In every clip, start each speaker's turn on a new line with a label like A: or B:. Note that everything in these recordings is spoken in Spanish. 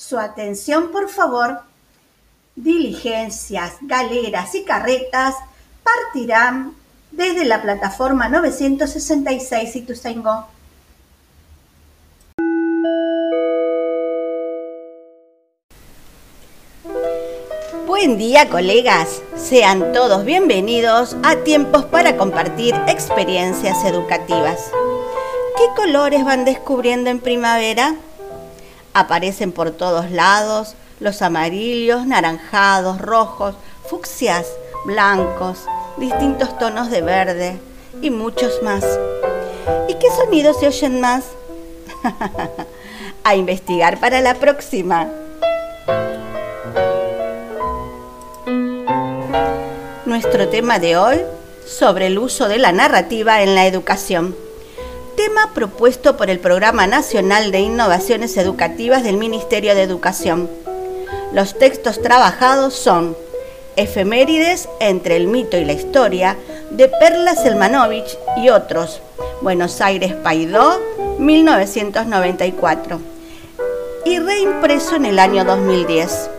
A: Su atención, por favor. Diligencias, galeras y carretas partirán desde la plataforma 966 Ituzaingó. Buen día colegas, sean todos bienvenidos a Tiempos para compartir experiencias educativas. ¿Qué colores van descubriendo en primavera? Aparecen por todos lados los amarillos, naranjados, rojos, fucsias, blancos, distintos tonos de verde y muchos más. ¿Y qué sonidos se oyen más? a investigar para la próxima. Nuestro tema de hoy sobre el uso de la narrativa en la educación. Propuesto por el Programa Nacional de Innovaciones Educativas del Ministerio de Educación. Los textos trabajados son Efemérides entre el mito y la historia de Perla Selmanovich y otros. Buenos Aires Paidó, 1994. Y reimpreso en el año 2010.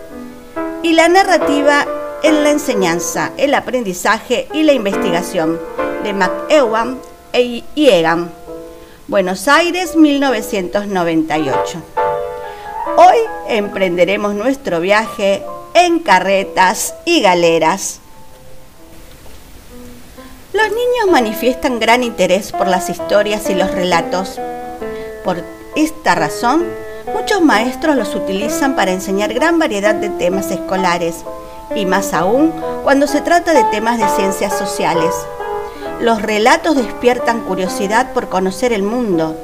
A: Y la narrativa en la enseñanza, el aprendizaje y la investigación de McEwan y Egan. Buenos Aires, 1998. Hoy emprenderemos nuestro viaje en carretas y galeras. Los niños manifiestan gran interés por las historias y los relatos. Por esta razón, muchos maestros los utilizan para enseñar gran variedad de temas escolares, y más aún cuando se trata de temas de ciencias sociales. Los relatos despiertan curiosidad por conocer el mundo,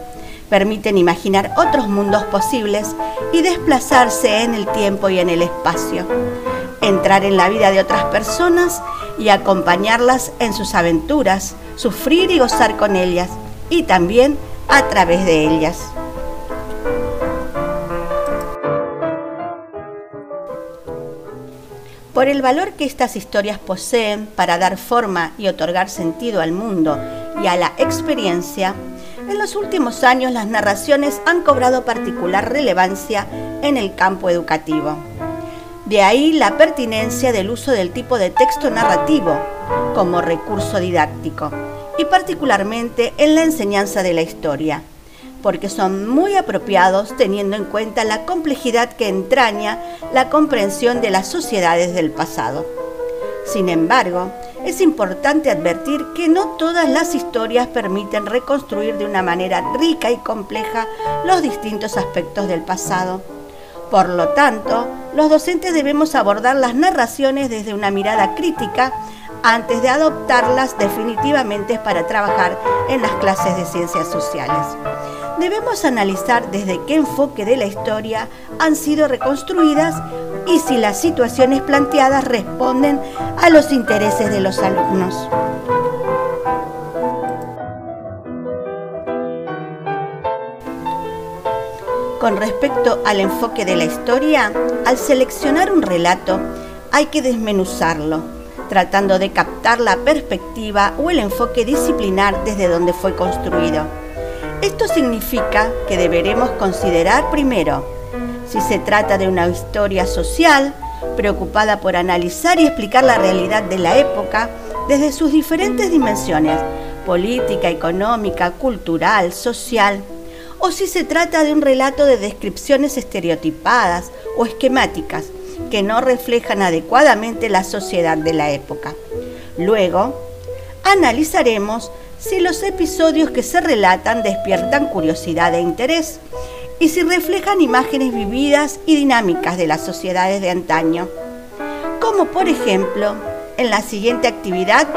A: permiten imaginar otros mundos posibles y desplazarse en el tiempo y en el espacio, entrar en la vida de otras personas y acompañarlas en sus aventuras, sufrir y gozar con ellas y también a través de ellas. Por el valor que estas historias poseen para dar forma y otorgar sentido al mundo y a la experiencia, en los últimos años las narraciones han cobrado particular relevancia en el campo educativo. De ahí la pertinencia del uso del tipo de texto narrativo como recurso didáctico y particularmente en la enseñanza de la historia, porque son muy apropiados teniendo en cuenta la complejidad que entraña la comprensión de las sociedades del pasado. Sin embargo, es importante advertir que no todas las historias permiten reconstruir de una manera rica y compleja los distintos aspectos del pasado. Por lo tanto, los docentes debemos abordar las narraciones desde una mirada crítica antes de adoptarlas definitivamente para trabajar en las clases de ciencias sociales. Debemos analizar desde qué enfoque de la historia han sido reconstruidas y si las situaciones planteadas responden a los intereses de los alumnos. Con respecto al enfoque de la historia, al seleccionar un relato hay que desmenuzarlo, tratando de captar la perspectiva o el enfoque disciplinar desde donde fue construido. Esto significa que deberemos considerar primero si se trata de una historia social, preocupada por analizar y explicar la realidad de la época desde sus diferentes dimensiones, política, económica, cultural, social, o si se trata de un relato de descripciones estereotipadas o esquemáticas que no reflejan adecuadamente la sociedad de la época. Luego, analizaremos si los episodios que se relatan despiertan curiosidad e interés y si reflejan imágenes vividas y dinámicas de las sociedades de antaño. Como por ejemplo, en la siguiente actividad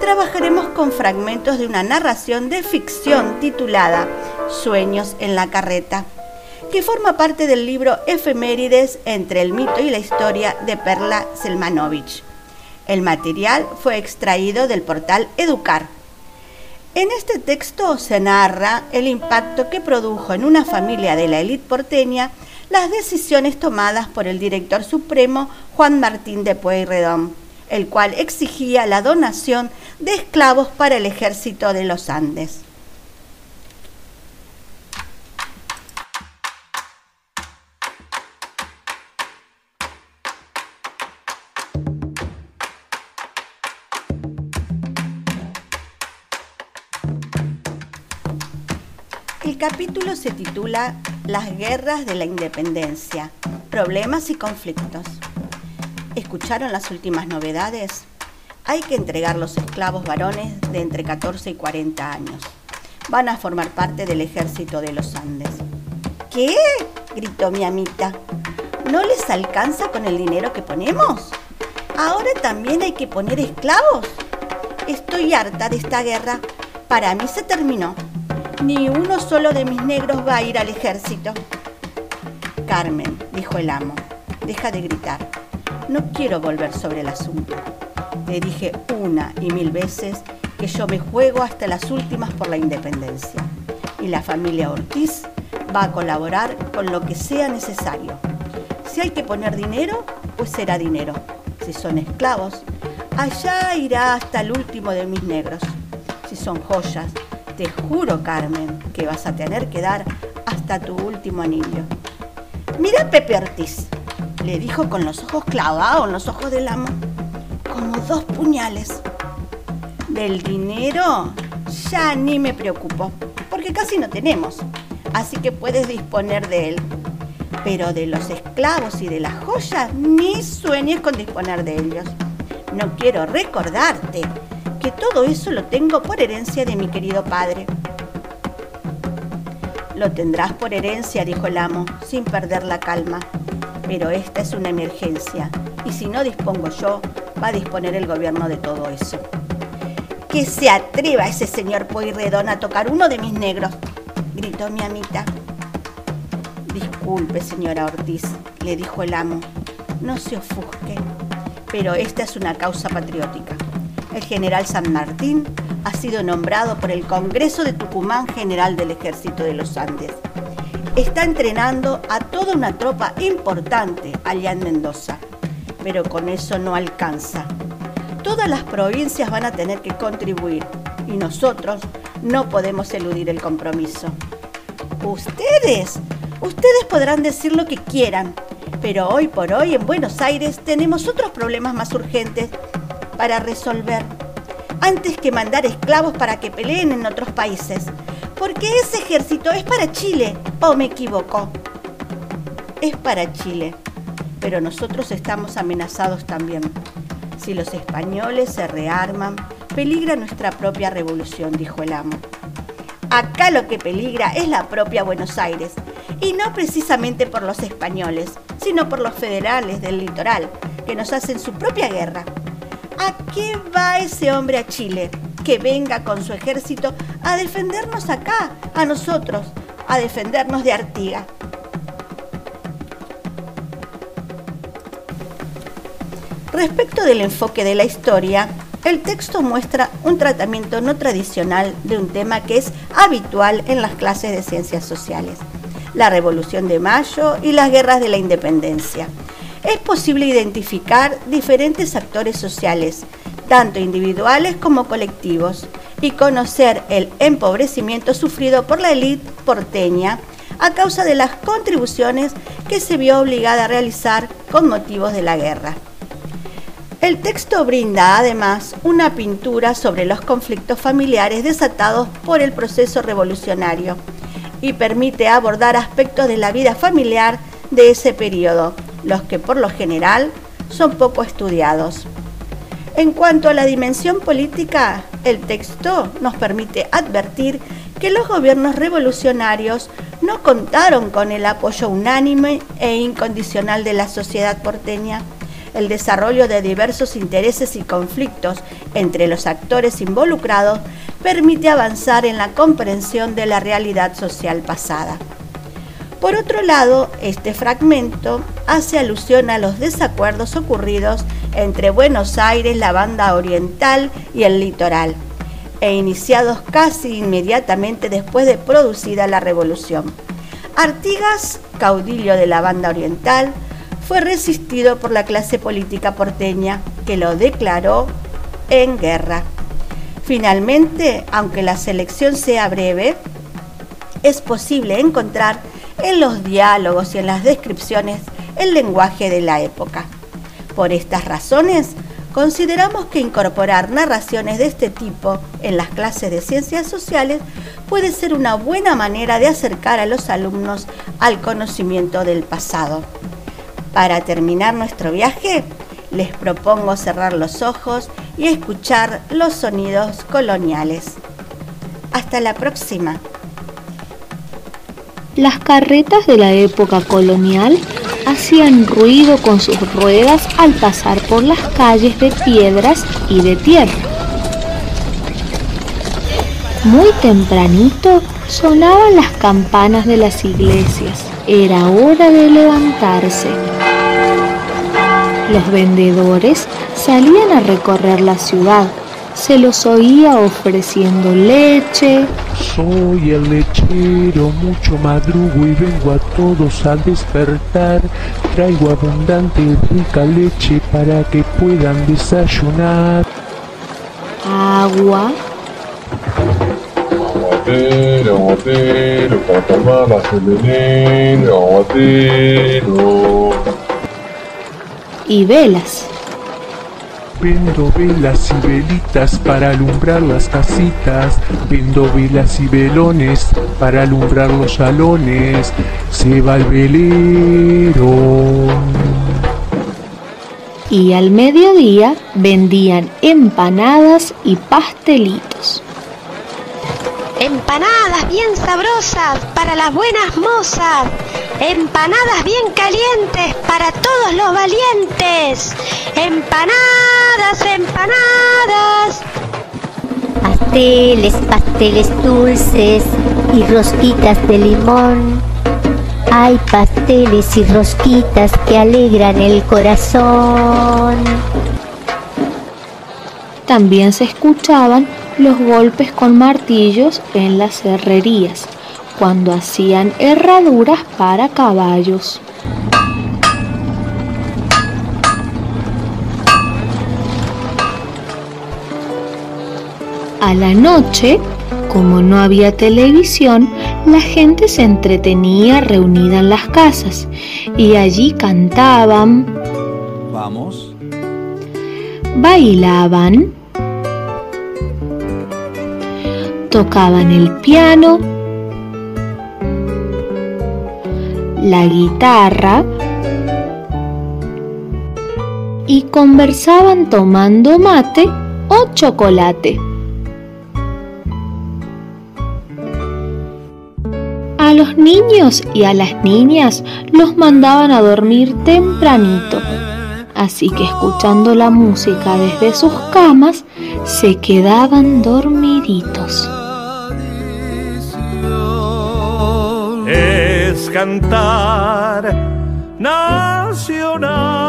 A: trabajaremos con fragmentos de una narración de ficción titulada Sueños en la carreta, que forma parte del libro Efemérides entre el mito y la historia de Perla Selmanovich. El material fue extraído del portal Educar en este texto se narra el impacto que produjo en una familia de la élite porteña las decisiones tomadas por el director supremo Juan Martín de Pueyrredón, el cual exigía la donación de esclavos para el ejército de los Andes. El capítulo se titula Las guerras de la independencia, problemas y conflictos. ¿Escucharon las últimas novedades? Hay que entregar los esclavos varones de entre 14 y 40 años. Van a formar parte del ejército de los Andes. ¿Qué? gritó mi amita. ¿No les alcanza con el dinero que ponemos? ¿Ahora también hay que poner esclavos? Estoy harta de esta guerra. Para mí se terminó. Ni uno solo de mis negros va a ir al ejército. Carmen, dijo el amo, deja de gritar. No quiero volver sobre el asunto. Le dije una y mil veces que yo me juego hasta las últimas por la independencia. Y la familia Ortiz va a colaborar con lo que sea necesario. Si hay que poner dinero, pues será dinero. Si son esclavos, allá irá hasta el último de mis negros. Si son joyas, te juro, Carmen, que vas a tener que dar hasta tu último anillo. Mira Pepe Ortiz, le dijo con los ojos clavados en los ojos del amo, como dos puñales. Del dinero ya ni me preocupo, porque casi no tenemos, así que puedes disponer de él. Pero de los esclavos y de las joyas, ni sueñes con disponer de ellos. No quiero recordarte que todo eso lo tengo por herencia de mi querido padre. Lo tendrás por herencia, dijo el amo, sin perder la calma. Pero esta es una emergencia, y si no dispongo yo, va a disponer el gobierno de todo eso. Que se atreva ese señor Poirredón a tocar uno de mis negros, gritó mi amita. Disculpe, señora Ortiz, le dijo el amo, no se ofusque, pero esta es una causa patriótica el general San Martín ha sido nombrado por el Congreso de Tucumán General del Ejército de los Andes. Está entrenando a toda una tropa importante allá en Mendoza, pero con eso no alcanza. Todas las provincias van a tener que contribuir y nosotros no podemos eludir el compromiso. Ustedes, ustedes podrán decir lo que quieran, pero hoy por hoy en Buenos Aires tenemos otros problemas más urgentes para resolver, antes que mandar esclavos para que peleen en otros países, porque ese ejército es para Chile, o me equivoco. Es para Chile, pero nosotros estamos amenazados también. Si los españoles se rearman, peligra nuestra propia revolución, dijo el amo. Acá lo que peligra es la propia Buenos Aires, y no precisamente por los españoles, sino por los federales del litoral, que nos hacen su propia guerra. ¿A qué va ese hombre a Chile? Que venga con su ejército a defendernos acá, a nosotros, a defendernos de Artigas. Respecto del enfoque de la historia, el texto muestra un tratamiento no tradicional de un tema que es habitual en las clases de ciencias sociales, la Revolución de Mayo y las guerras de la independencia es posible identificar diferentes actores sociales, tanto individuales como colectivos, y conocer el empobrecimiento sufrido por la élite porteña a causa de las contribuciones que se vio obligada a realizar con motivos de la guerra. El texto brinda además una pintura sobre los conflictos familiares desatados por el proceso revolucionario y permite abordar aspectos de la vida familiar de ese periodo, los que por lo general son poco estudiados. En cuanto a la dimensión política, el texto nos permite advertir que los gobiernos revolucionarios no contaron con el apoyo unánime e incondicional de la sociedad porteña. El desarrollo de diversos intereses y conflictos entre los actores involucrados permite avanzar en la comprensión de la realidad social pasada. Por otro lado, este fragmento hace alusión a los desacuerdos ocurridos entre Buenos Aires, la banda oriental y el litoral, e iniciados casi inmediatamente después de producida la revolución. Artigas, caudillo de la banda oriental, fue resistido por la clase política porteña, que lo declaró en guerra. Finalmente, aunque la selección sea breve, es posible encontrar en los diálogos y en las descripciones el lenguaje de la época. Por estas razones, consideramos que incorporar narraciones de este tipo en las clases de ciencias sociales puede ser una buena manera de acercar a los alumnos al conocimiento del pasado. Para terminar nuestro viaje, les propongo cerrar los ojos y escuchar los sonidos coloniales. Hasta la próxima.
B: Las carretas de la época colonial hacían ruido con sus ruedas al pasar por las calles de piedras y de tierra. Muy tempranito sonaban las campanas de las iglesias. Era hora de levantarse. Los vendedores salían a recorrer la ciudad. Se los oía ofreciendo leche.
C: Soy el lechero, mucho madrugo y vengo a todos a despertar. Traigo abundante y rica leche para que puedan desayunar.
B: Agua.
D: Aguatero, aguatero, para tomar la veneno, aguatero.
B: Y velas.
C: Vendo velas y velitas para alumbrar las casitas. Vendo velas y velones para alumbrar los salones. Se va el velero.
B: Y al mediodía vendían empanadas y pastelitos.
E: Empanadas bien sabrosas para las buenas mozas. Empanadas bien calientes para todos los valientes. Empanadas, empanadas.
F: Pasteles, pasteles dulces y rosquitas de limón. Hay pasteles y rosquitas que alegran el corazón.
B: También se escuchaban los golpes con martillos en las herrerías, cuando hacían herraduras para caballos. A la noche, como no había televisión, la gente se entretenía reunida en las casas y allí cantaban,
G: Vamos.
B: bailaban, tocaban el piano, la guitarra y conversaban tomando mate o chocolate. A los niños y a las niñas los mandaban a dormir tempranito, así que escuchando la música desde sus camas se quedaban dormiditos.
H: Cantar nacional.